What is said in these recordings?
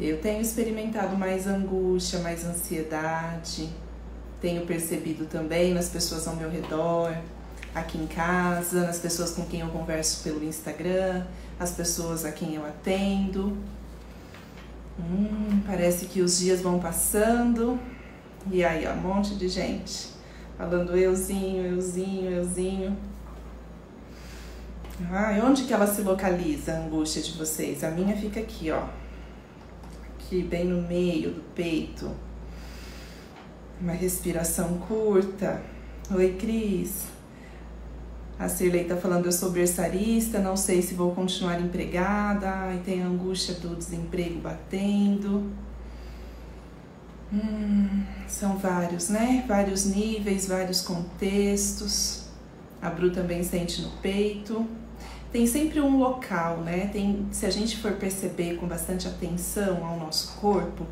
Eu tenho experimentado mais angústia, mais ansiedade, tenho percebido também nas pessoas ao meu redor, aqui em casa, nas pessoas com quem eu converso pelo Instagram, as pessoas a quem eu atendo. Hum, parece que os dias vão passando e aí, ó, um monte de gente falando euzinho, euzinho, euzinho. Ah, onde que ela se localiza, a angústia de vocês? A minha fica aqui, ó. Aqui, bem no meio do peito. Uma respiração curta. Oi, Cris. A Cirlei tá falando, eu sou berçarista, não sei se vou continuar empregada. E tem a angústia do desemprego batendo. Hum, são vários, né? Vários níveis, vários contextos. A Bru também sente no peito tem sempre um local, né? Tem, se a gente for perceber com bastante atenção ao nosso corpo,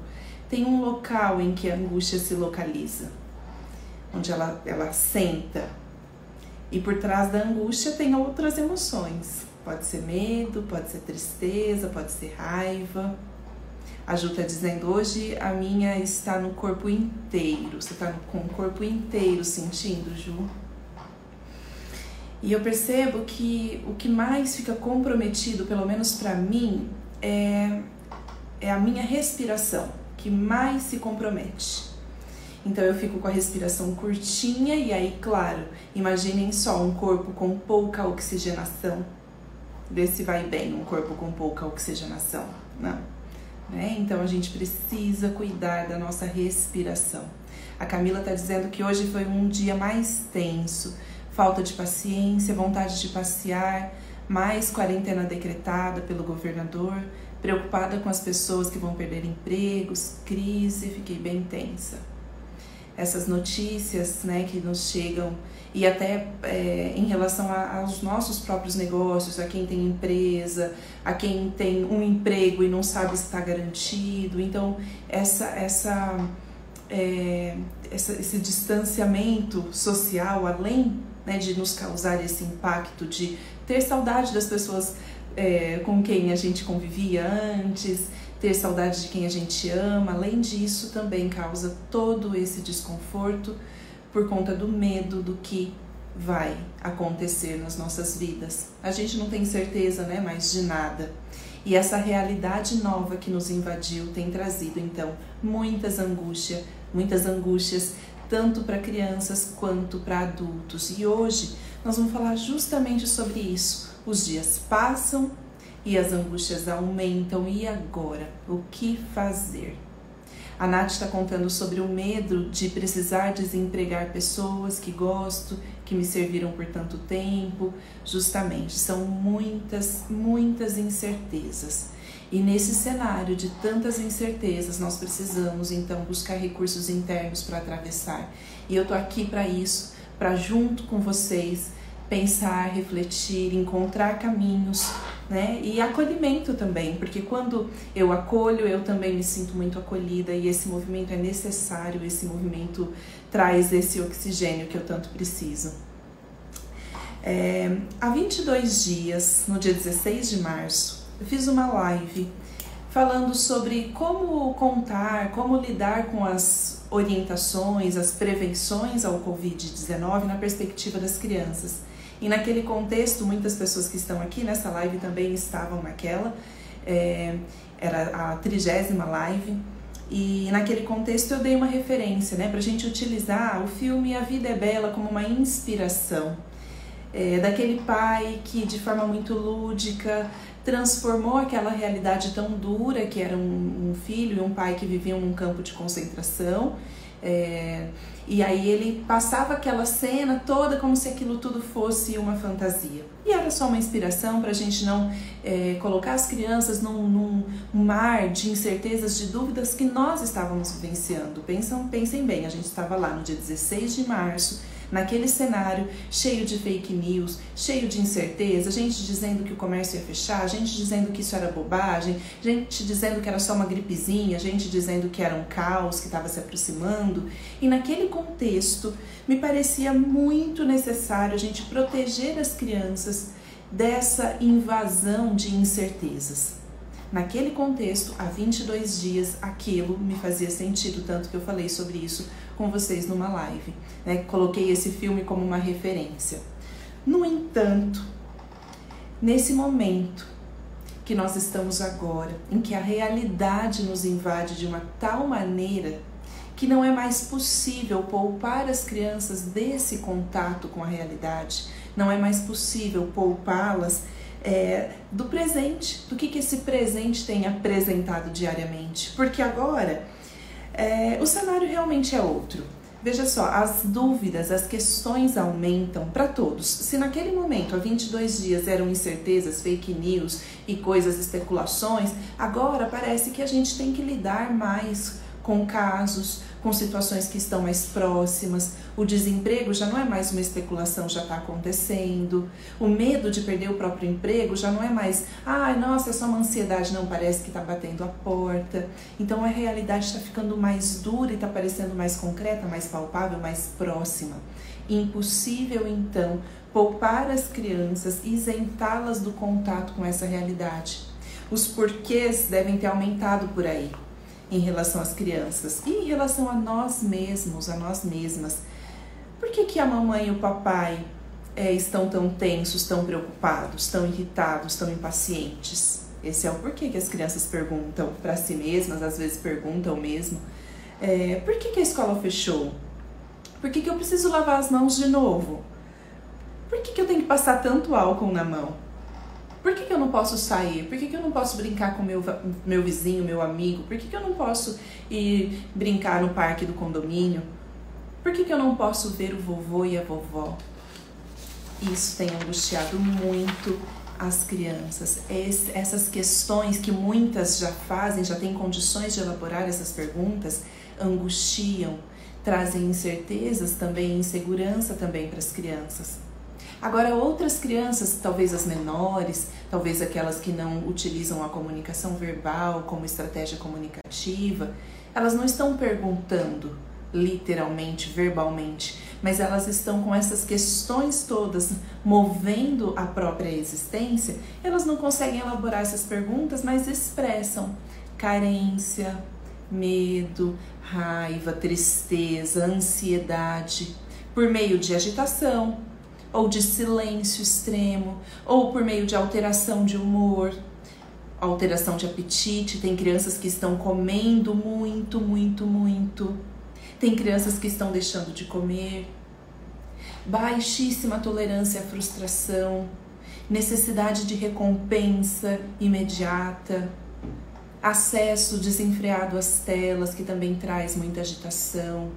tem um local em que a angústia se localiza, onde ela, ela senta. E por trás da angústia tem outras emoções. Pode ser medo, pode ser tristeza, pode ser raiva. A Ju está dizendo, hoje a minha está no corpo inteiro. Você está com o corpo inteiro sentindo, Ju? E eu percebo que o que mais fica comprometido, pelo menos para mim, é, é a minha respiração, que mais se compromete. Então eu fico com a respiração curtinha e aí, claro, imaginem só um corpo com pouca oxigenação. Vê se vai bem um corpo com pouca oxigenação. Não. Né? Então a gente precisa cuidar da nossa respiração. A Camila está dizendo que hoje foi um dia mais tenso falta de paciência, vontade de passear, mais quarentena decretada pelo governador, preocupada com as pessoas que vão perder empregos, crise, fiquei bem tensa. Essas notícias né, que nos chegam e até é, em relação a, aos nossos próprios negócios, a quem tem empresa, a quem tem um emprego e não sabe se está garantido. Então, essa, essa, é, essa, esse distanciamento social, além né, de nos causar esse impacto, de ter saudade das pessoas é, com quem a gente convivia antes, ter saudade de quem a gente ama. Além disso, também causa todo esse desconforto por conta do medo do que vai acontecer nas nossas vidas. A gente não tem certeza, né, mais de nada. E essa realidade nova que nos invadiu tem trazido então muitas angústias, muitas angústias tanto para crianças quanto para adultos. E hoje nós vamos falar justamente sobre isso. Os dias passam e as angústias aumentam, e agora? O que fazer? A Nath está contando sobre o medo de precisar desempregar pessoas que gosto, que me serviram por tanto tempo. Justamente, são muitas, muitas incertezas. E nesse cenário de tantas incertezas, nós precisamos então buscar recursos internos para atravessar. E eu tô aqui para isso, para junto com vocês pensar, refletir, encontrar caminhos, né? E acolhimento também, porque quando eu acolho, eu também me sinto muito acolhida e esse movimento é necessário, esse movimento traz esse oxigênio que eu tanto preciso. É, há 22 dias, no dia 16 de março, eu fiz uma live falando sobre como contar, como lidar com as orientações, as prevenções ao Covid-19 na perspectiva das crianças. E naquele contexto, muitas pessoas que estão aqui nessa live também estavam naquela, é, era a trigésima live. E naquele contexto eu dei uma referência, né, para a gente utilizar o filme A Vida é Bela como uma inspiração. É, daquele pai que de forma muito lúdica transformou aquela realidade tão dura que era um, um filho e um pai que viviam num campo de concentração. É, e aí ele passava aquela cena toda como se aquilo tudo fosse uma fantasia. E era só uma inspiração para a gente não é, colocar as crianças num, num, mar de incertezas, de dúvidas que nós estávamos vivenciando. Pensam, pensem bem, a gente estava lá no dia 16 de março naquele cenário cheio de fake news, cheio de incerteza, gente dizendo que o comércio ia fechar, gente dizendo que isso era bobagem, gente dizendo que era só uma gripezinha, gente dizendo que era um caos que estava se aproximando. E naquele contexto, me parecia muito necessário a gente proteger as crianças dessa invasão de incertezas. naquele contexto, há 22 dias, aquilo me fazia sentido, tanto que eu falei sobre isso com vocês numa live. Né? Coloquei esse filme como uma referência. No entanto, nesse momento que nós estamos agora, em que a realidade nos invade de uma tal maneira que não é mais possível poupar as crianças desse contato com a realidade, não é mais possível poupá-las é, do presente, do que, que esse presente tem apresentado diariamente. Porque agora é, o cenário realmente é outro. Veja só, as dúvidas, as questões aumentam para todos. Se naquele momento, há 22 dias, eram incertezas, fake news e coisas, especulações, agora parece que a gente tem que lidar mais com casos, com situações que estão mais próximas. O desemprego já não é mais uma especulação, já está acontecendo. O medo de perder o próprio emprego já não é mais, ai, ah, nossa, é só uma ansiedade, não, parece que está batendo a porta. Então a realidade está ficando mais dura e está parecendo mais concreta, mais palpável, mais próxima. Impossível, então, poupar as crianças, isentá-las do contato com essa realidade. Os porquês devem ter aumentado por aí em relação às crianças e em relação a nós mesmos, a nós mesmas. Por que, que a mamãe e o papai é, estão tão tensos, tão preocupados, tão irritados, tão impacientes? Esse é o porquê que as crianças perguntam para si mesmas, às vezes perguntam mesmo. É, por que, que a escola fechou? Por que, que eu preciso lavar as mãos de novo? Por que, que eu tenho que passar tanto álcool na mão? Por que, que eu não posso sair? Por que, que eu não posso brincar com meu, meu vizinho, meu amigo? Por que, que eu não posso ir brincar no parque do condomínio? Por que, que eu não posso ver o vovô e a vovó? Isso tem angustiado muito as crianças. Essas questões que muitas já fazem, já têm condições de elaborar essas perguntas, angustiam, trazem incertezas também, insegurança também para as crianças. Agora, outras crianças, talvez as menores, talvez aquelas que não utilizam a comunicação verbal como estratégia comunicativa, elas não estão perguntando literalmente, verbalmente, mas elas estão com essas questões todas movendo a própria existência, elas não conseguem elaborar essas perguntas, mas expressam carência, medo, raiva, tristeza, ansiedade, por meio de agitação, ou de silêncio extremo, ou por meio de alteração de humor, alteração de apetite. Tem crianças que estão comendo muito, muito, muito. Tem crianças que estão deixando de comer. Baixíssima tolerância à frustração, necessidade de recompensa imediata, acesso desenfreado às telas, que também traz muita agitação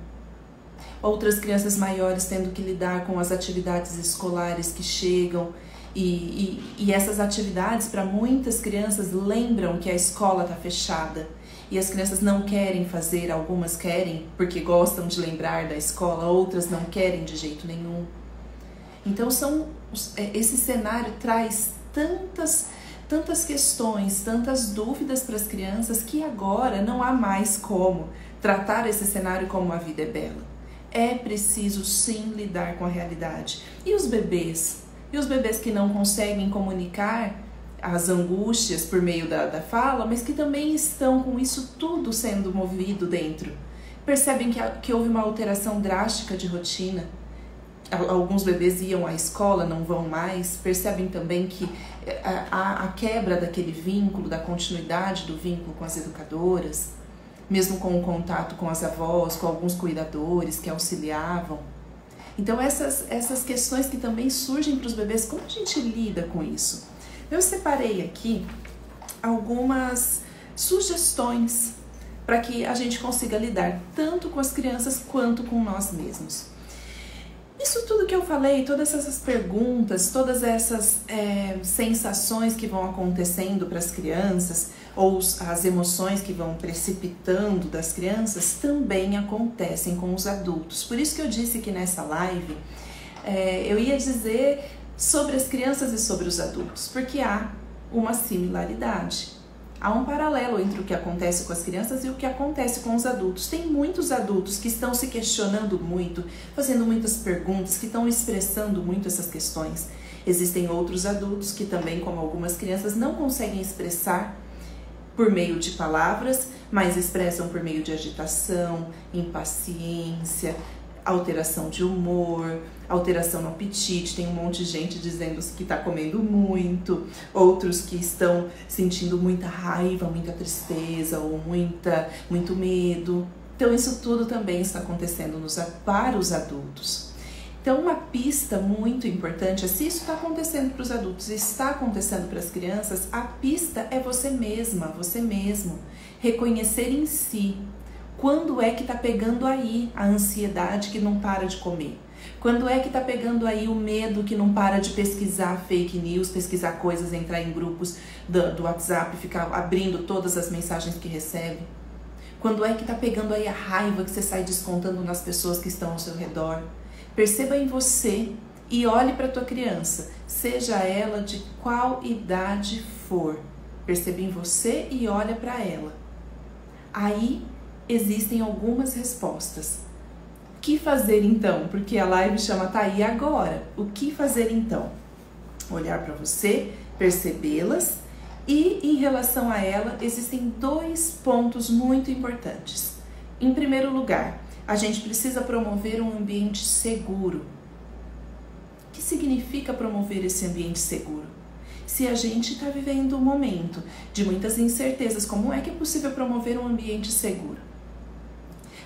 outras crianças maiores tendo que lidar com as atividades escolares que chegam. E, e, e essas atividades, para muitas crianças, lembram que a escola está fechada e as crianças não querem fazer, algumas querem porque gostam de lembrar da escola, outras não querem de jeito nenhum. Então são é, esse cenário traz tantas tantas questões, tantas dúvidas para as crianças que agora não há mais como tratar esse cenário como a vida é bela é preciso sim lidar com a realidade. E os bebês? E os bebês que não conseguem comunicar as angústias por meio da, da fala, mas que também estão com isso tudo sendo movido dentro. Percebem que, que houve uma alteração drástica de rotina. Alguns bebês iam à escola, não vão mais. Percebem também que eh, a, a quebra daquele vínculo, da continuidade do vínculo com as educadoras mesmo com o contato com as avós, com alguns cuidadores que auxiliavam. Então, essas, essas questões que também surgem para os bebês, como a gente lida com isso? Eu separei aqui algumas sugestões para que a gente consiga lidar tanto com as crianças quanto com nós mesmos. Isso tudo que eu falei, todas essas perguntas, todas essas é, sensações que vão acontecendo para as crianças, ou as emoções que vão precipitando das crianças, também acontecem com os adultos. Por isso que eu disse que nessa live é, eu ia dizer sobre as crianças e sobre os adultos, porque há uma similaridade. Há um paralelo entre o que acontece com as crianças e o que acontece com os adultos. Tem muitos adultos que estão se questionando muito, fazendo muitas perguntas, que estão expressando muito essas questões. Existem outros adultos que também, como algumas crianças, não conseguem expressar por meio de palavras, mas expressam por meio de agitação, impaciência, alteração de humor, alteração no apetite. Tem um monte de gente dizendo que está comendo muito, outros que estão sentindo muita raiva, muita tristeza ou muita, muito medo. Então, isso tudo também está acontecendo nos, para os adultos. Então, uma pista muito importante é se isso está acontecendo para os adultos e está acontecendo para as crianças, a pista é você mesma, você mesmo. Reconhecer em si quando é que está pegando aí a ansiedade que não para de comer. Quando é que está pegando aí o medo que não para de pesquisar fake news, pesquisar coisas, entrar em grupos do, do WhatsApp, ficar abrindo todas as mensagens que recebe? Quando é que está pegando aí a raiva que você sai descontando nas pessoas que estão ao seu redor? Perceba em você e olhe para tua criança, seja ela de qual idade for. Perceba em você e olha para ela. Aí existem algumas respostas. O que fazer então? Porque a live chama tá aí agora. O que fazer então? Olhar para você, percebê-las e em relação a ela existem dois pontos muito importantes. Em primeiro lugar, a gente precisa promover um ambiente seguro. O que significa promover esse ambiente seguro? Se a gente está vivendo um momento de muitas incertezas, como é que é possível promover um ambiente seguro?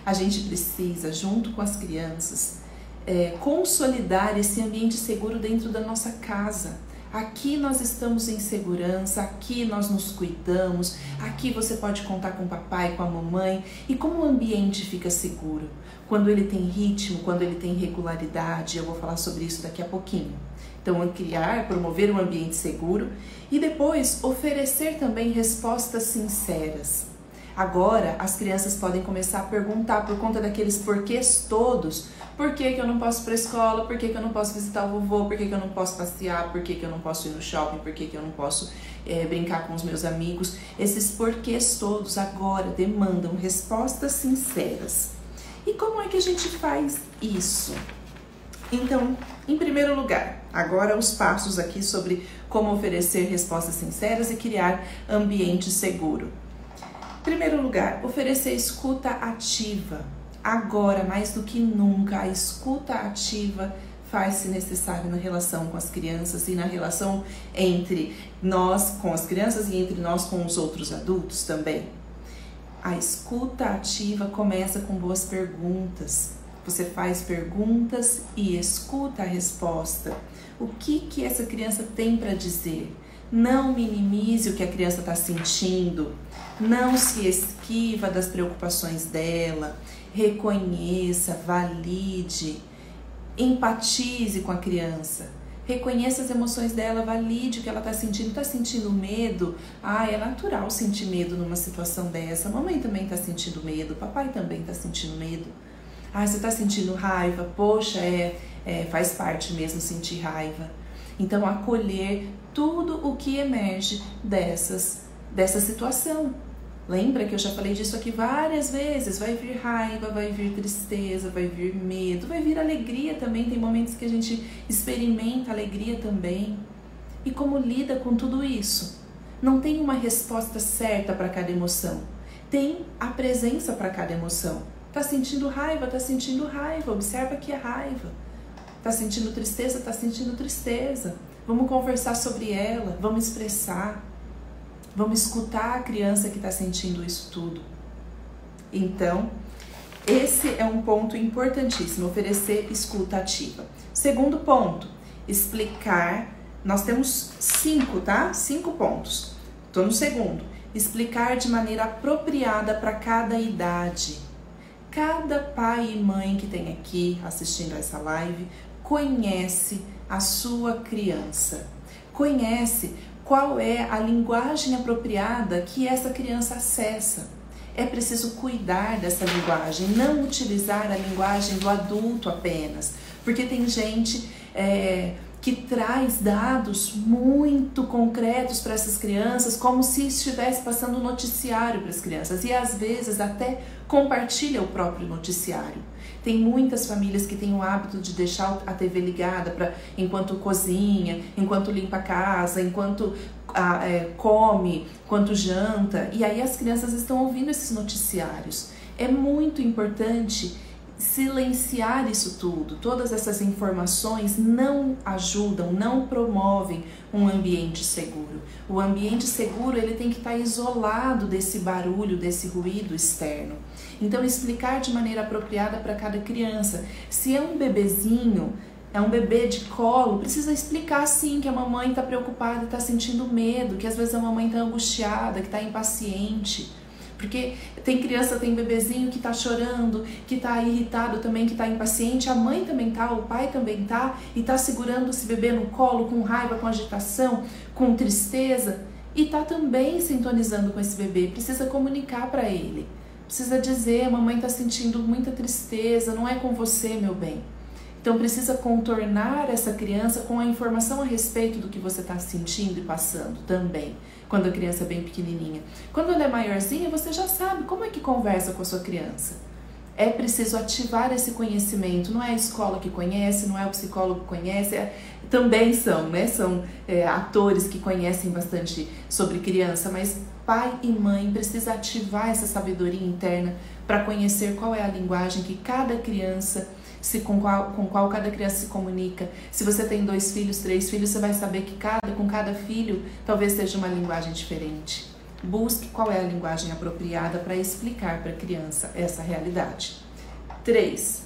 A gente precisa, junto com as crianças, é, consolidar esse ambiente seguro dentro da nossa casa Aqui nós estamos em segurança, aqui nós nos cuidamos, aqui você pode contar com o papai, com a mamãe. E como o ambiente fica seguro? Quando ele tem ritmo, quando ele tem regularidade, eu vou falar sobre isso daqui a pouquinho. Então, criar, promover um ambiente seguro e depois oferecer também respostas sinceras. Agora, as crianças podem começar a perguntar por conta daqueles porquês todos por que, que eu não posso ir para a escola? Por que, que eu não posso visitar o vovô? Por que, que eu não posso passear? Por que, que eu não posso ir no shopping? Por que, que eu não posso é, brincar com os meus amigos? Esses porquês todos agora demandam respostas sinceras. E como é que a gente faz isso? Então, em primeiro lugar, agora os passos aqui sobre como oferecer respostas sinceras e criar ambiente seguro. Primeiro lugar, oferecer escuta ativa agora mais do que nunca a escuta ativa faz-se necessária na relação com as crianças e na relação entre nós com as crianças e entre nós com os outros adultos também. A escuta ativa começa com boas perguntas. Você faz perguntas e escuta a resposta. O que que essa criança tem para dizer? Não minimize o que a criança está sentindo. Não se esquiva das preocupações dela reconheça, valide, empatize com a criança. Reconheça as emoções dela, valide o que ela está sentindo. Está sentindo medo? Ah, é natural sentir medo numa situação dessa. Mamãe também está sentindo medo, papai também está sentindo medo. Ah, você está sentindo raiva? Poxa, é, é, faz parte mesmo sentir raiva. Então, acolher tudo o que emerge dessas, dessa situação. Lembra que eu já falei disso aqui várias vezes? Vai vir raiva, vai vir tristeza, vai vir medo, vai vir alegria também. Tem momentos que a gente experimenta alegria também. E como lida com tudo isso? Não tem uma resposta certa para cada emoção. Tem a presença para cada emoção. Tá sentindo raiva, tá sentindo raiva. Observa que é raiva. Tá sentindo tristeza, tá sentindo tristeza. Vamos conversar sobre ela, vamos expressar. Vamos escutar a criança que está sentindo isso tudo. Então, esse é um ponto importantíssimo, oferecer escuta ativa. Segundo ponto, explicar. Nós temos cinco, tá? Cinco pontos. Estou no segundo. Explicar de maneira apropriada para cada idade. Cada pai e mãe que tem aqui assistindo essa live conhece a sua criança. Conhece qual é a linguagem apropriada que essa criança acessa. É preciso cuidar dessa linguagem, não utilizar a linguagem do adulto apenas, porque tem gente é, que traz dados muito concretos para essas crianças, como se estivesse passando um noticiário para as crianças, e às vezes até compartilha o próprio noticiário. Tem muitas famílias que têm o hábito de deixar a TV ligada para enquanto cozinha, enquanto limpa a casa, enquanto é, come, quanto janta, e aí as crianças estão ouvindo esses noticiários. É muito importante silenciar isso tudo. Todas essas informações não ajudam, não promovem um ambiente seguro. O ambiente seguro ele tem que estar isolado desse barulho, desse ruído externo. Então explicar de maneira apropriada para cada criança. Se é um bebezinho, é um bebê de colo, precisa explicar sim que a mamãe está preocupada, está sentindo medo, que às vezes a mamãe está angustiada, que está impaciente. Porque tem criança, tem bebezinho que está chorando, que está irritado também, que está impaciente, a mãe também tá, o pai também tá, e está segurando esse bebê no colo com raiva, com agitação, com tristeza, e está também sintonizando com esse bebê. Precisa comunicar para ele. Precisa dizer, mamãe está sentindo muita tristeza, não é com você, meu bem. Então precisa contornar essa criança com a informação a respeito do que você está sentindo e passando também, quando a criança é bem pequenininha. Quando ela é maiorzinha, você já sabe como é que conversa com a sua criança. É preciso ativar esse conhecimento. Não é a escola que conhece, não é o psicólogo que conhece, é, também são, né? São é, atores que conhecem bastante sobre criança, mas pai e mãe precisa ativar essa sabedoria interna para conhecer qual é a linguagem que cada criança se com qual, com qual cada criança se comunica. Se você tem dois filhos, três filhos, você vai saber que cada, com cada filho talvez seja uma linguagem diferente. Busque qual é a linguagem apropriada para explicar para a criança essa realidade. 3.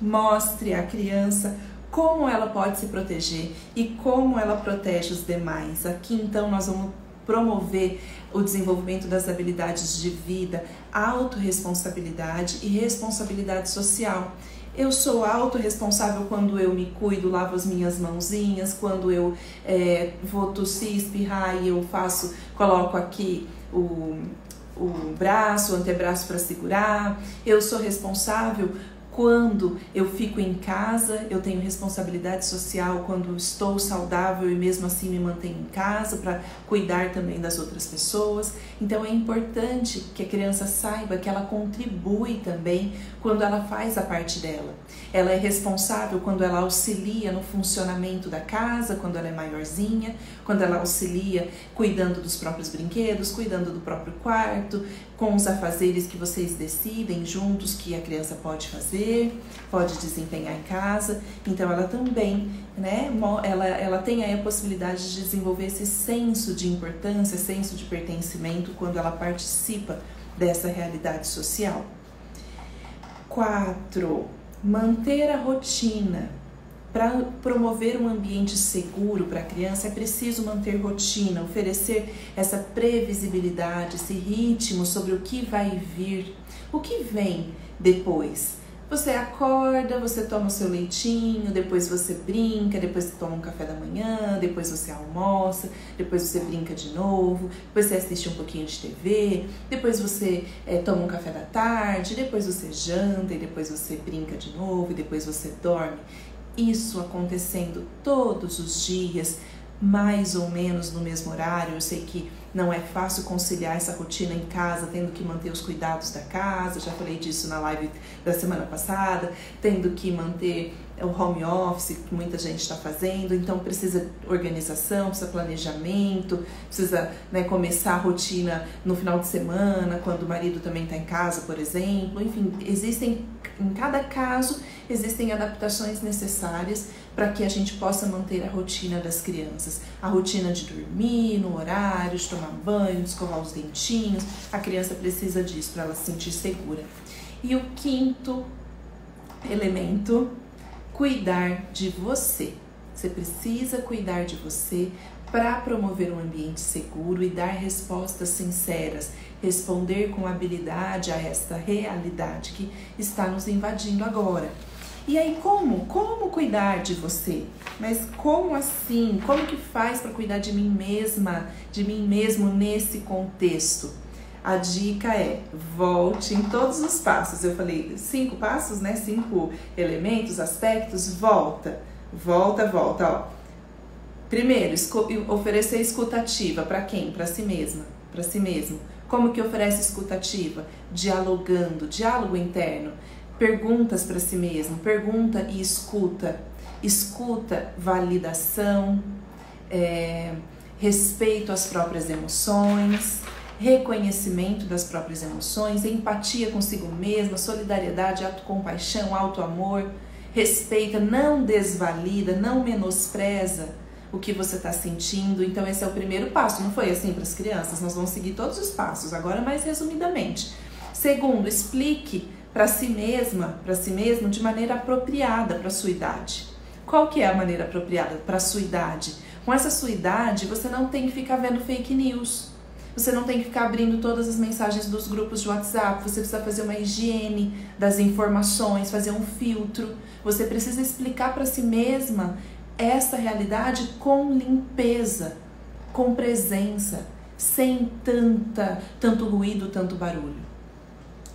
Mostre à criança como ela pode se proteger e como ela protege os demais. Aqui então nós vamos promover o desenvolvimento das habilidades de vida, autorresponsabilidade e responsabilidade social. Eu sou autorresponsável quando eu me cuido, lavo as minhas mãozinhas, quando eu é, vou tossir, espirrar e eu faço, coloco aqui o, o braço, o antebraço para segurar. Eu sou responsável quando eu fico em casa, eu tenho responsabilidade social quando estou saudável e mesmo assim me mantenho em casa para cuidar também das outras pessoas. Então é importante que a criança saiba que ela contribui também quando ela faz a parte dela. Ela é responsável quando ela auxilia no funcionamento da casa, quando ela é maiorzinha, quando ela auxilia cuidando dos próprios brinquedos, cuidando do próprio quarto, com os afazeres que vocês decidem juntos que a criança pode fazer, pode desempenhar em casa. Então ela também, né, ela, ela tem aí a possibilidade de desenvolver esse senso de importância, senso de pertencimento quando ela participa dessa realidade social. 4. Manter a rotina. Para promover um ambiente seguro para a criança, é preciso manter rotina, oferecer essa previsibilidade, esse ritmo sobre o que vai vir, o que vem depois. Você acorda, você toma o seu leitinho, depois você brinca, depois você toma um café da manhã, depois você almoça, depois você brinca de novo, depois você assiste um pouquinho de TV, depois você é, toma um café da tarde, depois você janta e depois você brinca de novo e depois você dorme. Isso acontecendo todos os dias, mais ou menos no mesmo horário. Eu sei que não é fácil conciliar essa rotina em casa, tendo que manter os cuidados da casa, já falei disso na live da semana passada, tendo que manter o home office que muita gente está fazendo, então precisa organização, precisa planejamento, precisa né, começar a rotina no final de semana, quando o marido também está em casa, por exemplo. Enfim, existem, em cada caso, existem adaptações necessárias para que a gente possa manter a rotina das crianças. A rotina de dormir no horário, de tomar banho, de escovar os dentinhos. A criança precisa disso para ela se sentir segura. E o quinto elemento cuidar de você. Você precisa cuidar de você para promover um ambiente seguro e dar respostas sinceras, responder com habilidade a esta realidade que está nos invadindo agora. E aí como? Como cuidar de você? Mas como assim? Como que faz para cuidar de mim mesma, de mim mesmo nesse contexto? A dica é volte em todos os passos. Eu falei cinco passos, né? Cinco elementos, aspectos. Volta, volta, volta. Ó. Primeiro, oferecer escutativa para quem? Para si mesma, para si mesmo. Como que oferece escutativa? Dialogando, diálogo interno. Perguntas para si mesmo, pergunta e escuta. Escuta, validação, é, respeito às próprias emoções, reconhecimento das próprias emoções, empatia consigo mesma, solidariedade, autocompaixão, autoamor, respeita, não desvalida, não menospreza o que você está sentindo. Então, esse é o primeiro passo. Não foi assim para as crianças, nós vamos seguir todos os passos, agora mais resumidamente. Segundo, explique para si mesma, para si mesmo, de maneira apropriada para a sua idade. Qual que é a maneira apropriada para a sua idade? Com essa sua idade, você não tem que ficar vendo fake news. Você não tem que ficar abrindo todas as mensagens dos grupos de WhatsApp. Você precisa fazer uma higiene das informações, fazer um filtro. Você precisa explicar para si mesma essa realidade com limpeza, com presença, sem tanta, tanto ruído, tanto barulho.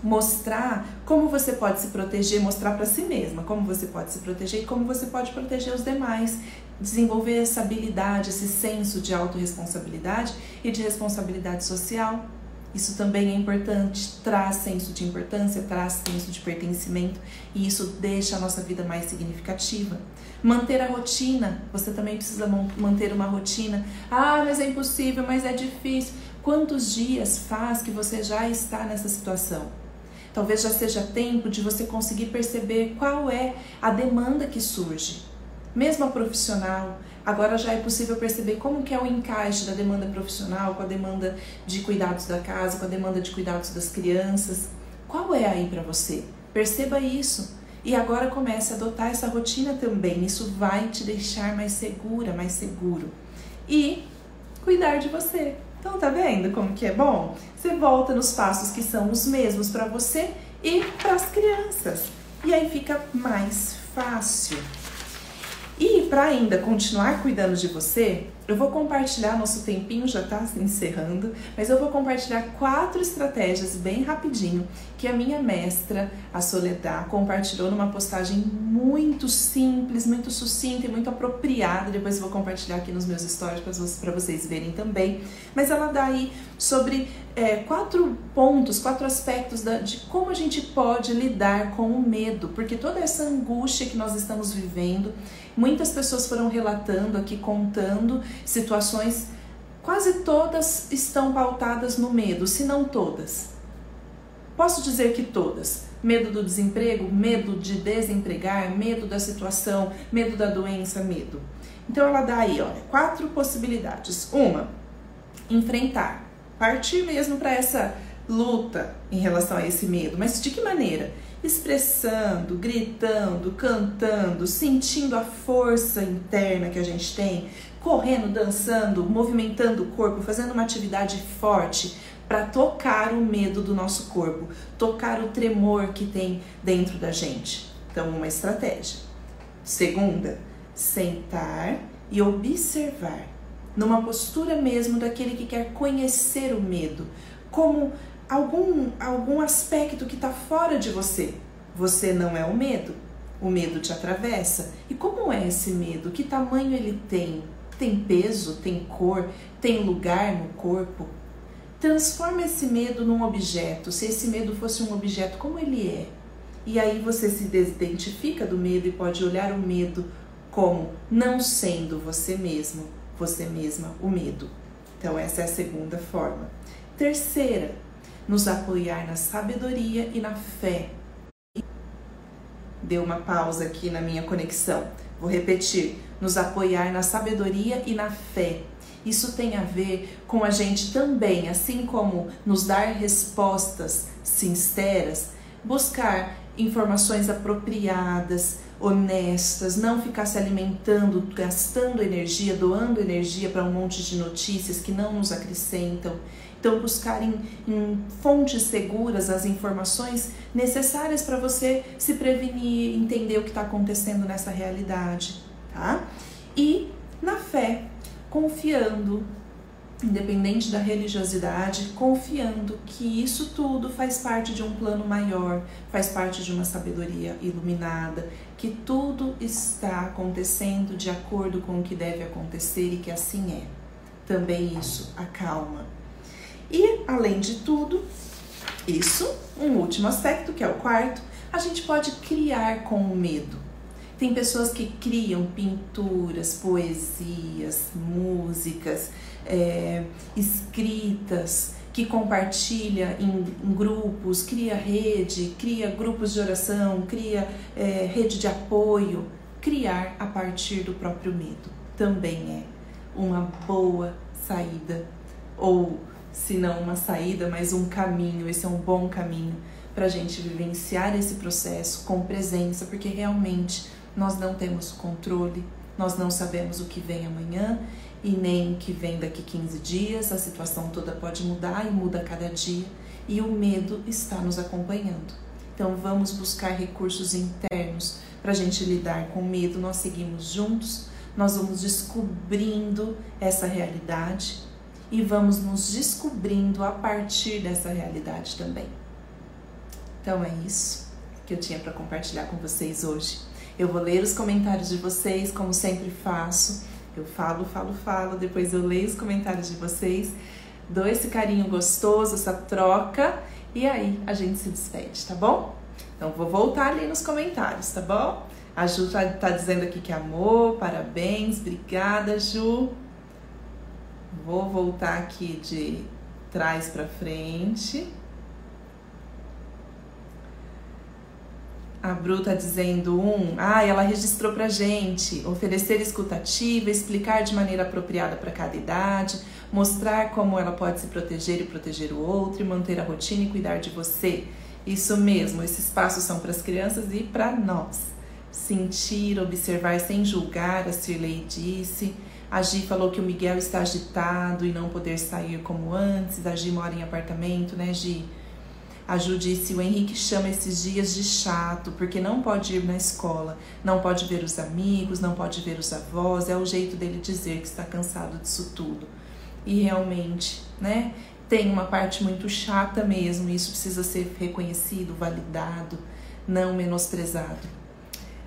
Mostrar como você pode se proteger, mostrar para si mesma como você pode se proteger e como você pode proteger os demais. Desenvolver essa habilidade, esse senso de autorresponsabilidade e de responsabilidade social. Isso também é importante, traz senso de importância, traz senso de pertencimento e isso deixa a nossa vida mais significativa. Manter a rotina, você também precisa manter uma rotina. Ah, mas é impossível, mas é difícil. Quantos dias faz que você já está nessa situação? Talvez já seja tempo de você conseguir perceber qual é a demanda que surge. Mesmo a profissional, Agora já é possível perceber como que é o encaixe da demanda profissional com a demanda de cuidados da casa, com a demanda de cuidados das crianças. Qual é aí para você? Perceba isso. E agora comece a adotar essa rotina também. Isso vai te deixar mais segura, mais seguro. E cuidar de você. Então tá vendo como que é bom? Você volta nos passos que são os mesmos para você e para as crianças. E aí fica mais fácil. E para ainda continuar cuidando de você, eu vou compartilhar, nosso tempinho já está encerrando, mas eu vou compartilhar quatro estratégias bem rapidinho que a minha mestra, a Soledad, compartilhou numa postagem muito simples, muito sucinta e muito apropriada. Depois eu vou compartilhar aqui nos meus stories para vocês verem também. Mas ela dá aí sobre é, quatro pontos, quatro aspectos da, de como a gente pode lidar com o medo, porque toda essa angústia que nós estamos vivendo, muitas pessoas foram relatando aqui, contando situações, quase todas estão pautadas no medo, se não todas. Posso dizer que todas. Medo do desemprego, medo de desempregar, medo da situação, medo da doença, medo. Então ela dá aí, olha, quatro possibilidades. Uma, enfrentar, partir mesmo para essa luta em relação a esse medo. Mas de que maneira? Expressando, gritando, cantando, sentindo a força interna que a gente tem, correndo, dançando, movimentando o corpo, fazendo uma atividade forte para tocar o medo do nosso corpo, tocar o tremor que tem dentro da gente. Então, uma estratégia. Segunda, sentar e observar, numa postura mesmo daquele que quer conhecer o medo, como algum, algum aspecto que está fora de você. Você não é o medo, o medo te atravessa. E como é esse medo? Que tamanho ele tem? tem peso, tem cor, tem lugar no corpo. Transforma esse medo num objeto. Se esse medo fosse um objeto, como ele é? E aí você se desidentifica do medo e pode olhar o medo como não sendo você mesmo, você mesma, o medo. Então, essa é a segunda forma. Terceira, nos apoiar na sabedoria e na fé. Deu uma pausa aqui na minha conexão. Vou repetir nos apoiar na sabedoria e na fé. Isso tem a ver com a gente também, assim como nos dar respostas sinceras, buscar informações apropriadas, honestas, não ficar se alimentando, gastando energia, doando energia para um monte de notícias que não nos acrescentam. Então, buscar em, em fontes seguras as informações necessárias para você se prevenir, entender o que está acontecendo nessa realidade tá? E na fé, confiando, independente da religiosidade, confiando que isso tudo faz parte de um plano maior, faz parte de uma sabedoria iluminada, que tudo está acontecendo de acordo com o que deve acontecer e que assim é. Também isso acalma. E, além de tudo, isso, um último aspecto, que é o quarto, a gente pode criar com o medo. Tem pessoas que criam pinturas, poesias, músicas, é, escritas, que compartilha em, em, grupos, cria rede, cria grupos de oração, cria é, rede de apoio. Criar a partir do próprio medo também é uma boa saída, ou se não uma saída, mas um caminho. Esse é um bom caminho para a gente vivenciar esse processo com presença, porque realmente nós não temos controle, nós não sabemos o que vem amanhã e nem que vem daqui 15 dias, a situação toda pode mudar e muda a cada dia e o medo está nos acompanhando. Então vamos buscar recursos internos para a gente lidar com o medo, nós seguimos juntos, nós vamos descobrindo essa realidade e vamos nos descobrindo a partir dessa realidade também. Então é isso que eu tinha para compartilhar com vocês hoje. Eu vou ler os comentários de vocês, como sempre faço. Eu falo, falo, falo, depois eu leio os comentários de vocês, dou esse carinho gostoso, essa troca e aí a gente se despede, tá bom? Então vou voltar ali nos comentários, tá bom? A Ju tá, tá dizendo aqui que amor, parabéns, obrigada, Ju. Vou voltar aqui de trás para frente. A Bru tá dizendo um, ah, ela registrou pra gente, oferecer escutativa, explicar de maneira apropriada para cada idade, mostrar como ela pode se proteger e proteger o outro, e manter a rotina e cuidar de você. Isso mesmo, esses passos são para as crianças e para nós. Sentir, observar sem julgar, a Cirlei disse. A Gi falou que o Miguel está agitado e não poder sair como antes. A Gi mora em apartamento, né, Gi? A Ju disse: o Henrique chama esses dias de chato, porque não pode ir na escola, não pode ver os amigos, não pode ver os avós, é o jeito dele dizer que está cansado disso tudo. E realmente, né? Tem uma parte muito chata mesmo, isso precisa ser reconhecido, validado, não menosprezado.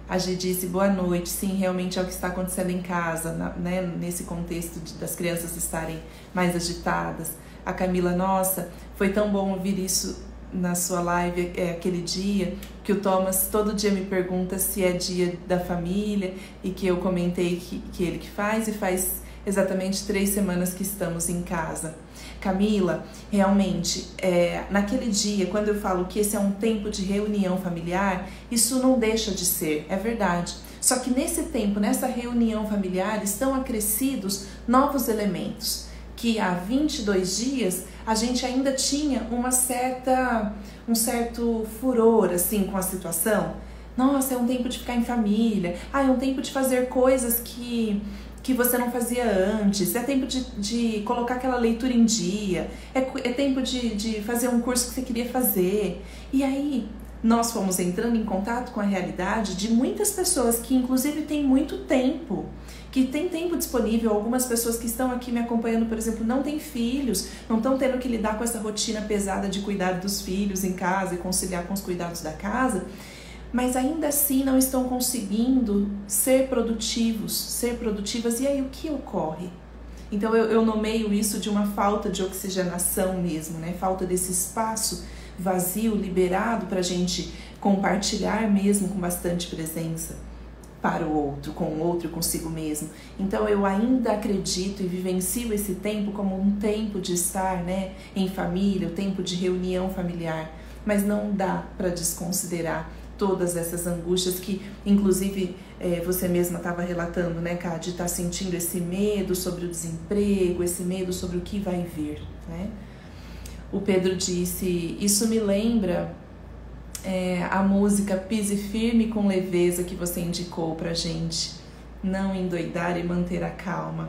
A Gi disse boa noite. Sim, realmente é o que está acontecendo em casa, né? nesse contexto de, das crianças estarem mais agitadas. A Camila, nossa, foi tão bom ouvir isso na sua live é aquele dia que o Thomas todo dia me pergunta se é dia da família e que eu comentei que, que ele que faz e faz exatamente três semanas que estamos em casa. Camila, realmente, é, naquele dia, quando eu falo que esse é um tempo de reunião familiar, isso não deixa de ser, é verdade. Só que nesse tempo, nessa reunião familiar, estão acrescidos novos elementos que há 22 dias a gente ainda tinha uma certa um certo furor assim com a situação. Nossa, é um tempo de ficar em família. Ah, é um tempo de fazer coisas que que você não fazia antes, é tempo de, de colocar aquela leitura em dia, é, é tempo de, de fazer um curso que você queria fazer. E aí nós fomos entrando em contato com a realidade de muitas pessoas que, inclusive, têm muito tempo que tem tempo disponível. Algumas pessoas que estão aqui me acompanhando, por exemplo, não têm filhos, não estão tendo que lidar com essa rotina pesada de cuidar dos filhos em casa e conciliar com os cuidados da casa, mas ainda assim não estão conseguindo ser produtivos, ser produtivas. E aí o que ocorre? Então eu, eu nomeio isso de uma falta de oxigenação mesmo, né? Falta desse espaço vazio, liberado para a gente compartilhar mesmo com bastante presença para o outro, com o outro consigo mesmo. Então eu ainda acredito e vivencio esse tempo como um tempo de estar, né, em família, o tempo de reunião familiar, mas não dá para desconsiderar todas essas angústias que, inclusive, é, você mesma estava relatando, né, Cá, de estar tá sentindo esse medo sobre o desemprego, esse medo sobre o que vai vir, né? O Pedro disse: Isso me lembra é, a música Pise Firme com Leveza que você indicou pra gente. Não endoidar e manter a calma.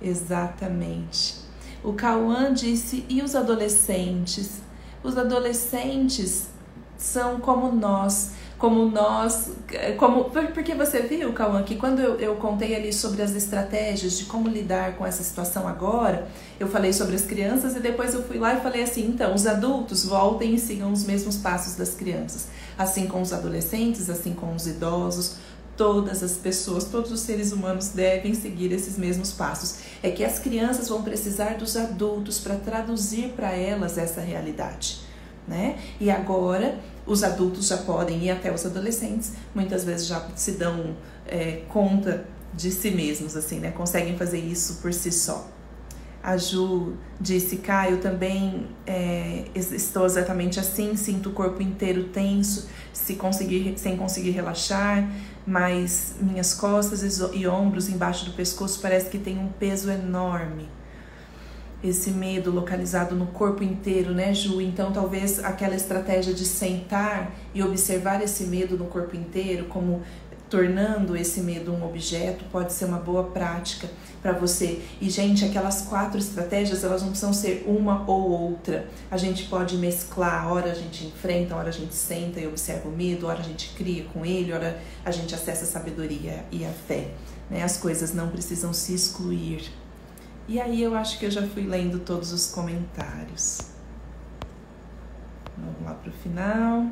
Exatamente. O Cauã disse: e os adolescentes? Os adolescentes são como nós, como nós, como porque você viu, Cauã, que quando eu, eu contei ali sobre as estratégias de como lidar com essa situação agora, eu falei sobre as crianças e depois eu fui lá e falei assim, então, os adultos voltem e sigam os mesmos passos das crianças, assim com os adolescentes, assim com os idosos, todas as pessoas, todos os seres humanos devem seguir esses mesmos passos. É que as crianças vão precisar dos adultos para traduzir para elas essa realidade né? E agora os adultos já podem e até os adolescentes muitas vezes já se dão é, conta de si mesmos, assim, né? Conseguem fazer isso por si só. A Ju disse, Caio, também é, estou exatamente assim, sinto o corpo inteiro tenso, se conseguir, sem conseguir relaxar, mas minhas costas e ombros embaixo do pescoço parece que tem um peso enorme. Esse medo localizado no corpo inteiro, né, Ju? Então, talvez aquela estratégia de sentar e observar esse medo no corpo inteiro, como tornando esse medo um objeto, pode ser uma boa prática para você. E gente, aquelas quatro estratégias, elas não precisam ser uma ou outra. A gente pode mesclar, hora a gente enfrenta, hora a gente senta e observa o medo, hora a gente cria com ele, hora a gente acessa a sabedoria e a fé. Né? As coisas não precisam se excluir. E aí eu acho que eu já fui lendo todos os comentários. Vamos lá para o final.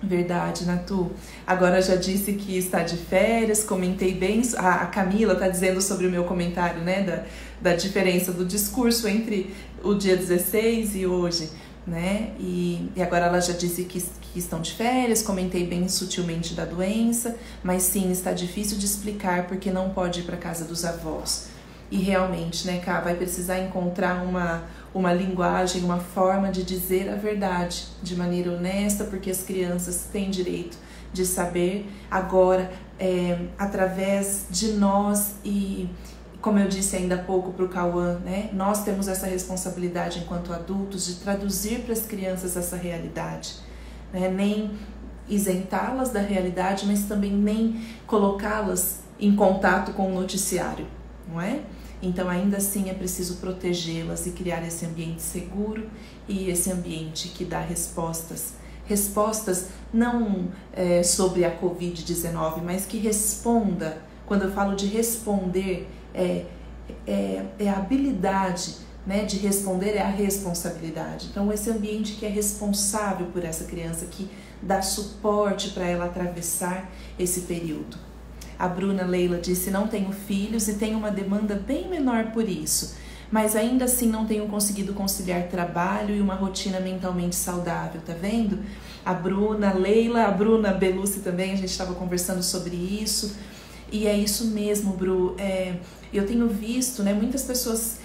Verdade, Natu. Agora já disse que está de férias, comentei bem. A Camila está dizendo sobre o meu comentário, né? Da, da diferença do discurso entre o dia 16 e hoje, né? E, e agora ela já disse que, que estão de férias, comentei bem sutilmente da doença, mas sim, está difícil de explicar porque não pode ir para casa dos avós. E realmente, né, Cá, vai precisar encontrar uma uma linguagem, uma forma de dizer a verdade de maneira honesta, porque as crianças têm direito de saber agora, é, através de nós e como eu disse ainda há pouco para o Cauã, né, nós temos essa responsabilidade enquanto adultos de traduzir para as crianças essa realidade, né, nem isentá-las da realidade, mas também nem colocá-las em contato com o noticiário, não é? Então, ainda assim, é preciso protegê-las e criar esse ambiente seguro e esse ambiente que dá respostas. Respostas não é, sobre a Covid-19, mas que responda. Quando eu falo de responder, é, é, é a habilidade né, de responder, é a responsabilidade. Então, esse ambiente que é responsável por essa criança, que dá suporte para ela atravessar esse período. A Bruna Leila disse: Não tenho filhos e tenho uma demanda bem menor por isso, mas ainda assim não tenho conseguido conciliar trabalho e uma rotina mentalmente saudável, tá vendo? A Bruna Leila, a Bruna Belucci também, a gente estava conversando sobre isso. E é isso mesmo, Bru. É, eu tenho visto né, muitas pessoas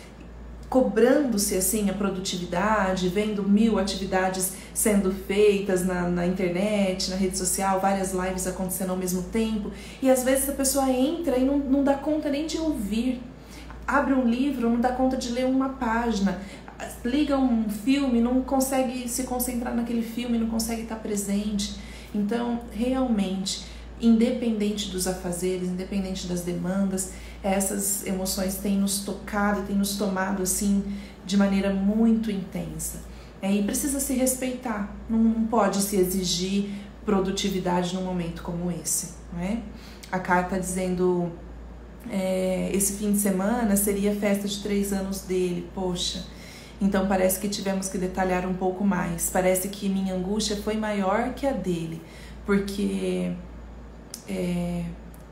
cobrando-se assim a produtividade, vendo mil atividades sendo feitas na, na, internet, na rede social, várias lives acontecendo ao mesmo tempo, e às vezes a pessoa entra e não, não dá conta nem de ouvir. Abre um livro, não dá conta de ler uma página, liga um filme, não consegue se concentrar naquele filme, não consegue estar presente. Então, realmente, independente dos afazeres, independente das demandas, essas emoções têm nos tocado, têm nos tomado assim de maneira muito intensa. É, e precisa se respeitar, não pode se exigir produtividade num momento como esse. Não é? A carta dizendo é, esse fim de semana seria a festa de três anos dele, poxa. Então parece que tivemos que detalhar um pouco mais. Parece que minha angústia foi maior que a dele, porque é,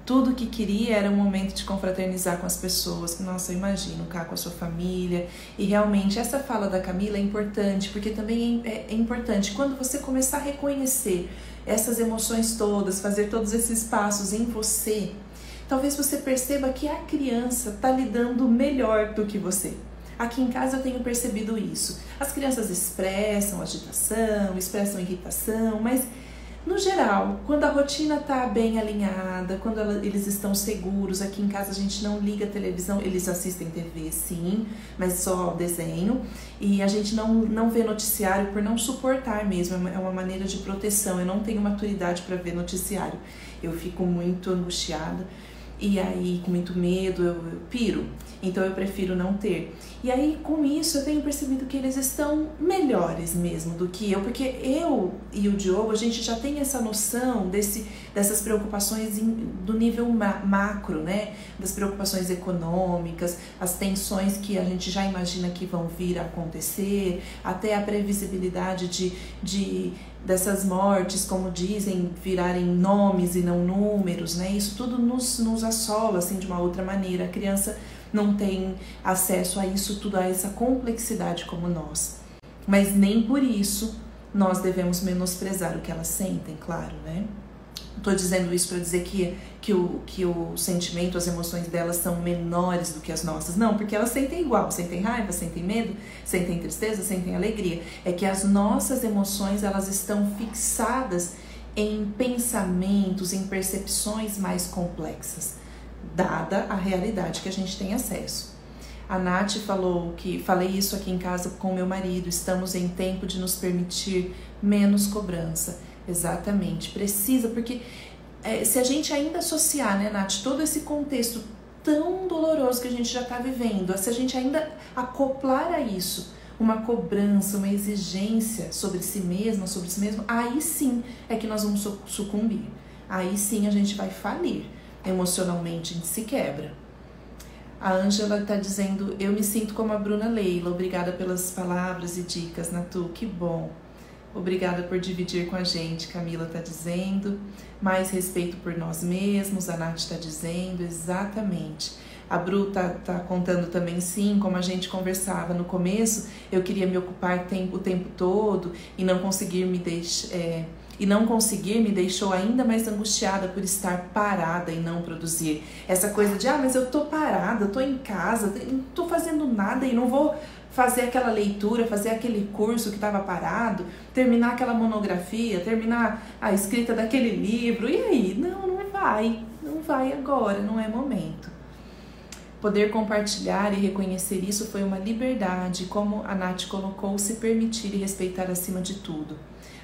tudo que queria era um momento de confraternizar com as pessoas. Nossa, eu imagino, cá com a sua família. E realmente, essa fala da Camila é importante, porque também é, é importante quando você começar a reconhecer essas emoções todas, fazer todos esses passos em você, talvez você perceba que a criança está lidando melhor do que você. Aqui em casa eu tenho percebido isso. As crianças expressam agitação, expressam irritação, mas no geral, quando a rotina está bem alinhada, quando ela, eles estão seguros, aqui em casa a gente não liga a televisão, eles assistem TV sim, mas só desenho, e a gente não, não vê noticiário por não suportar mesmo, é uma maneira de proteção. Eu não tenho maturidade para ver noticiário, eu fico muito angustiada e aí com muito medo eu, eu piro. Então eu prefiro não ter. E aí com isso eu tenho percebido que eles estão melhores mesmo do que eu, porque eu e o Diogo a gente já tem essa noção desse, dessas preocupações do nível ma macro, né? Das preocupações econômicas, as tensões que a gente já imagina que vão vir a acontecer, até a previsibilidade de, de dessas mortes, como dizem, virarem nomes e não números, né? Isso tudo nos, nos assola assim de uma outra maneira. A criança não tem acesso a isso tudo, a essa complexidade como nós. Mas nem por isso nós devemos menosprezar o que elas sentem, claro, né? Estou dizendo isso para dizer que, que, o, que o sentimento, as emoções delas são menores do que as nossas. Não, porque elas sentem igual, sentem raiva, sentem medo, sentem tristeza, sentem alegria. É que as nossas emoções elas estão fixadas em pensamentos, em percepções mais complexas, dada a realidade que a gente tem acesso. A Nath falou que falei isso aqui em casa com meu marido, estamos em tempo de nos permitir menos cobrança. Exatamente, precisa, porque é, se a gente ainda associar, né, Nath, todo esse contexto tão doloroso que a gente já está vivendo, se a gente ainda acoplar a isso uma cobrança, uma exigência sobre si mesma, sobre si mesmo, aí sim é que nós vamos sucumbir. Aí sim a gente vai falir. Emocionalmente se quebra. A Ângela está dizendo: Eu me sinto como a Bruna Leila. Obrigada pelas palavras e dicas, Natu. Que bom. Obrigada por dividir com a gente, Camila está dizendo. Mais respeito por nós mesmos, a Nath está dizendo, exatamente. A Bru tá, tá contando também sim, como a gente conversava no começo, eu queria me ocupar tempo, o tempo todo e não conseguir me deixar. É, e não conseguir me deixou ainda mais angustiada por estar parada e não produzir. Essa coisa de, ah, mas eu tô parada, tô em casa, não tô fazendo nada e não vou fazer aquela leitura, fazer aquele curso que estava parado, terminar aquela monografia, terminar a escrita daquele livro. E aí? Não, não vai. Não vai agora, não é momento. Poder compartilhar e reconhecer isso foi uma liberdade, como a Nath colocou, se permitir e respeitar acima de tudo.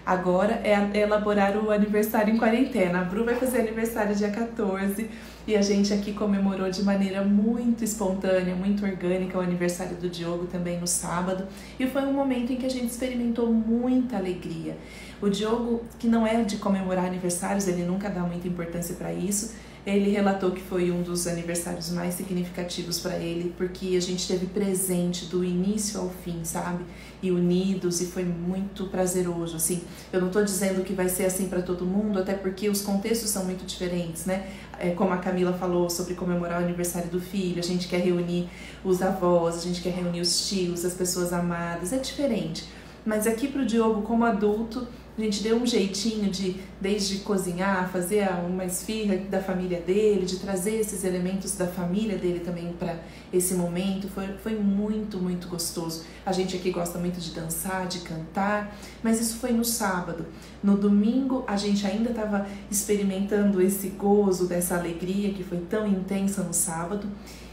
Agora é elaborar o aniversário em quarentena. A Bru vai fazer aniversário dia 14 e a gente aqui comemorou de maneira muito espontânea, muito orgânica o aniversário do Diogo também no sábado. E foi um momento em que a gente experimentou muita alegria. O Diogo, que não é de comemorar aniversários, ele nunca dá muita importância para isso, ele relatou que foi um dos aniversários mais significativos para ele, porque a gente teve presente do início ao fim, sabe? E unidos, e foi muito prazeroso. Assim, eu não estou dizendo que vai ser assim para todo mundo, até porque os contextos são muito diferentes, né? É, como a Camila falou sobre comemorar o aniversário do filho, a gente quer reunir os avós, a gente quer reunir os tios, as pessoas amadas, é diferente. Mas aqui para o Diogo, como adulto, a gente deu um jeitinho de, desde cozinhar, fazer uma esfirra da família dele, de trazer esses elementos da família dele também para esse momento. Foi, foi muito, muito gostoso. A gente aqui gosta muito de dançar, de cantar, mas isso foi no sábado. No domingo, a gente ainda estava experimentando esse gozo, dessa alegria que foi tão intensa no sábado.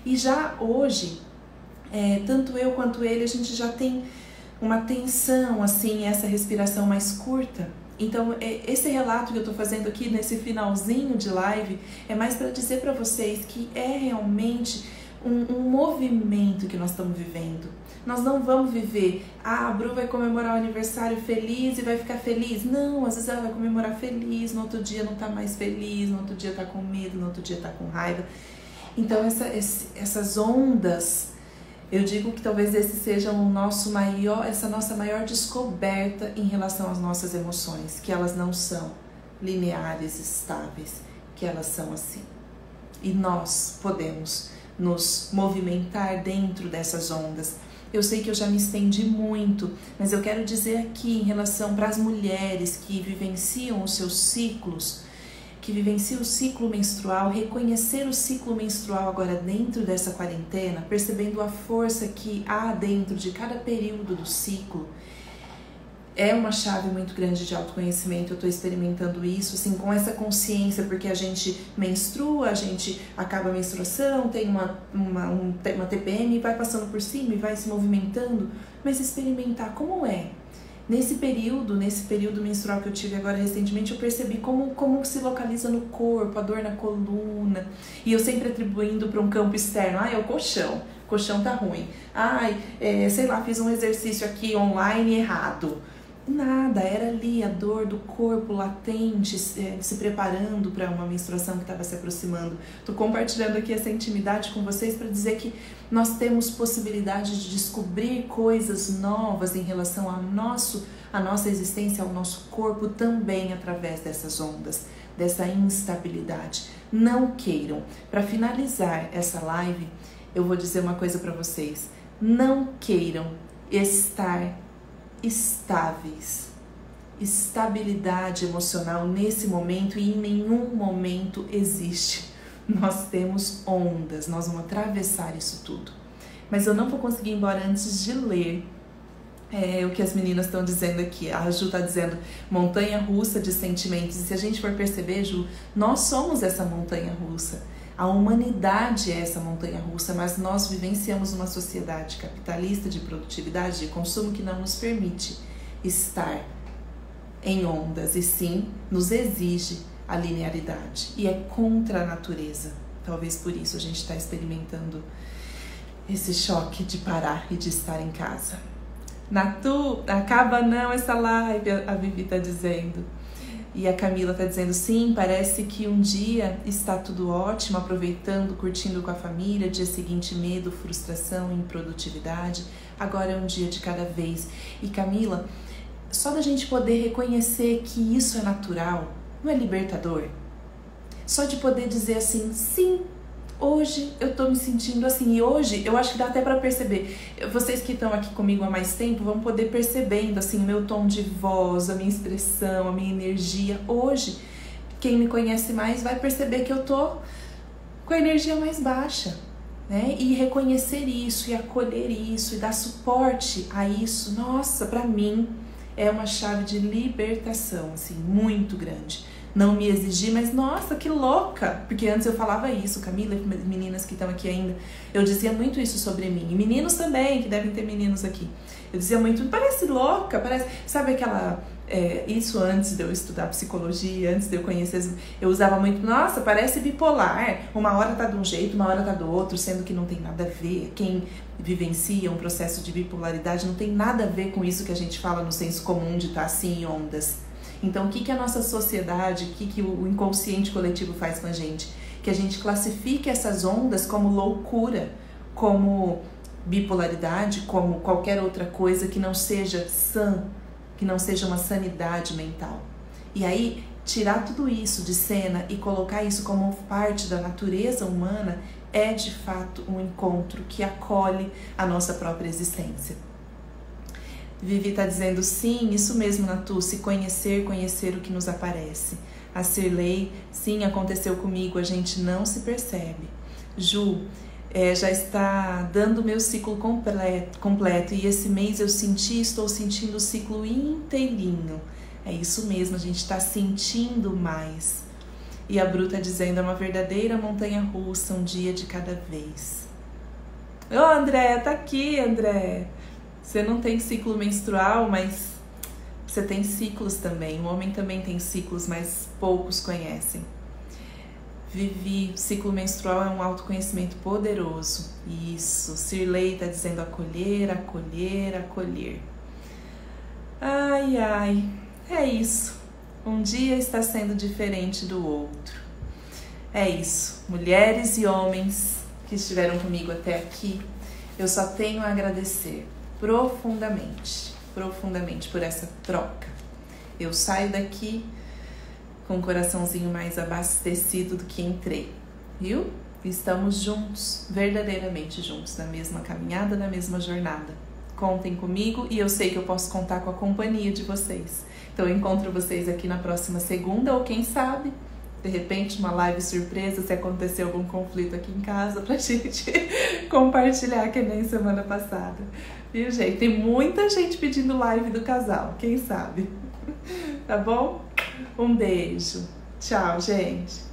E já hoje, é, tanto eu quanto ele, a gente já tem uma tensão, assim, essa respiração mais curta. Então, é, esse relato que eu estou fazendo aqui nesse finalzinho de live é mais para dizer para vocês que é realmente um, um, movimento que nós estamos vivendo. Nós não vamos viver, ah, a Bru vai comemorar o aniversário feliz e vai ficar feliz. Não, às vezes ela vai comemorar feliz, no outro dia não está mais feliz, no outro dia está com medo, no outro dia está com raiva. Então, essa, esse, essas ondas eu digo que talvez esse seja o nosso maior, essa nossa maior descoberta em relação às nossas emoções, que elas não são lineares, estáveis, que elas são assim. E nós podemos nos movimentar dentro dessas ondas. Eu sei que eu já me estendi muito, mas eu quero dizer aqui em relação para as mulheres que vivenciam os seus ciclos, que vivencia o ciclo menstrual, reconhecer o ciclo menstrual agora dentro dessa quarentena, percebendo a força que há dentro de cada período do ciclo, é uma chave muito grande de autoconhecimento. Eu estou experimentando isso, assim, com essa consciência, porque a gente menstrua, a gente acaba a menstruação, tem uma, uma, um, uma TPM, vai passando por cima e vai se movimentando, mas experimentar como é Nesse período, nesse período menstrual que eu tive agora recentemente, eu percebi como, como se localiza no corpo, a dor na coluna. E eu sempre atribuindo para um campo externo. Ah, é o colchão. O colchão tá ruim. Ai, é, sei lá, fiz um exercício aqui online errado. Nada, era ali a dor do corpo latente, se, se preparando para uma menstruação que estava se aproximando. Estou compartilhando aqui essa intimidade com vocês para dizer que nós temos possibilidade de descobrir coisas novas em relação ao nosso, à nossa existência, ao nosso corpo também através dessas ondas, dessa instabilidade. Não queiram. Para finalizar essa live, eu vou dizer uma coisa para vocês. Não queiram estar estáveis. estabilidade emocional nesse momento e em nenhum momento existe. Nós temos ondas, nós vamos atravessar isso tudo. Mas eu não vou conseguir ir embora antes de ler é, o que as meninas estão dizendo aqui. A Ju está dizendo montanha russa de sentimentos. E se a gente for perceber, Ju, nós somos essa montanha russa. A humanidade é essa montanha russa, mas nós vivenciamos uma sociedade capitalista de produtividade, de consumo que não nos permite estar em ondas e sim nos exige a linearidade e é contra a natureza. Talvez por isso a gente está experimentando esse choque de parar e de estar em casa. Natu, acaba não essa live, a Vivi está dizendo. E a Camila está dizendo sim, parece que um dia está tudo ótimo, aproveitando, curtindo com a família, dia seguinte medo, frustração, improdutividade. Agora é um dia de cada vez. E Camila, só da gente poder reconhecer que isso é natural, não é libertador? Só de poder dizer assim, sim, hoje eu tô me sentindo assim. E hoje eu acho que dá até para perceber. Vocês que estão aqui comigo há mais tempo vão poder percebendo assim o meu tom de voz, a minha expressão, a minha energia. Hoje, quem me conhece mais vai perceber que eu tô com a energia mais baixa. Né? E reconhecer isso e acolher isso e dar suporte a isso, nossa, para mim é uma chave de libertação, assim, muito grande. Não me exigir, mas nossa, que louca! Porque antes eu falava isso, Camila, meninas que estão aqui ainda, eu dizia muito isso sobre mim. E meninos também, que devem ter meninos aqui. Eu dizia muito, parece louca, parece. Sabe aquela. É, isso antes de eu estudar psicologia, antes de eu conhecer, eu usava muito, nossa, parece bipolar. Uma hora tá de um jeito, uma hora tá do outro, sendo que não tem nada a ver. Quem vivencia um processo de bipolaridade não tem nada a ver com isso que a gente fala no senso comum de estar tá assim em ondas. Então, o que, que a nossa sociedade, o que, que o inconsciente coletivo faz com a gente? Que a gente classifique essas ondas como loucura, como bipolaridade, como qualquer outra coisa que não seja sã, que não seja uma sanidade mental. E aí, tirar tudo isso de cena e colocar isso como parte da natureza humana é de fato um encontro que acolhe a nossa própria existência. Vivi está dizendo sim, isso mesmo, Natu, se conhecer, conhecer o que nos aparece. A Cirlei, sim, aconteceu comigo, a gente não se percebe. Ju, é, já está dando o meu ciclo completo, completo e esse mês eu senti, estou sentindo o ciclo inteirinho. É isso mesmo, a gente está sentindo mais. E a Bruta dizendo, é uma verdadeira montanha russa, um dia de cada vez. Ô André, tá aqui, André. Você não tem ciclo menstrual, mas você tem ciclos também. O homem também tem ciclos, mas poucos conhecem. Vivi, ciclo menstrual é um autoconhecimento poderoso. Isso. Sirley tá dizendo acolher, acolher, acolher. Ai, ai. É isso. Um dia está sendo diferente do outro. É isso. Mulheres e homens que estiveram comigo até aqui, eu só tenho a agradecer profundamente, profundamente por essa troca. Eu saio daqui com o coraçãozinho mais abastecido do que entrei, viu? Estamos juntos, verdadeiramente juntos, na mesma caminhada, na mesma jornada. Contem comigo e eu sei que eu posso contar com a companhia de vocês. Então eu encontro vocês aqui na próxima segunda ou quem sabe, de repente uma live surpresa se acontecer algum conflito aqui em casa pra gente compartilhar que nem semana passada. Viu, gente? Tem muita gente pedindo live do casal, quem sabe? Tá bom? Um beijo. Tchau, gente.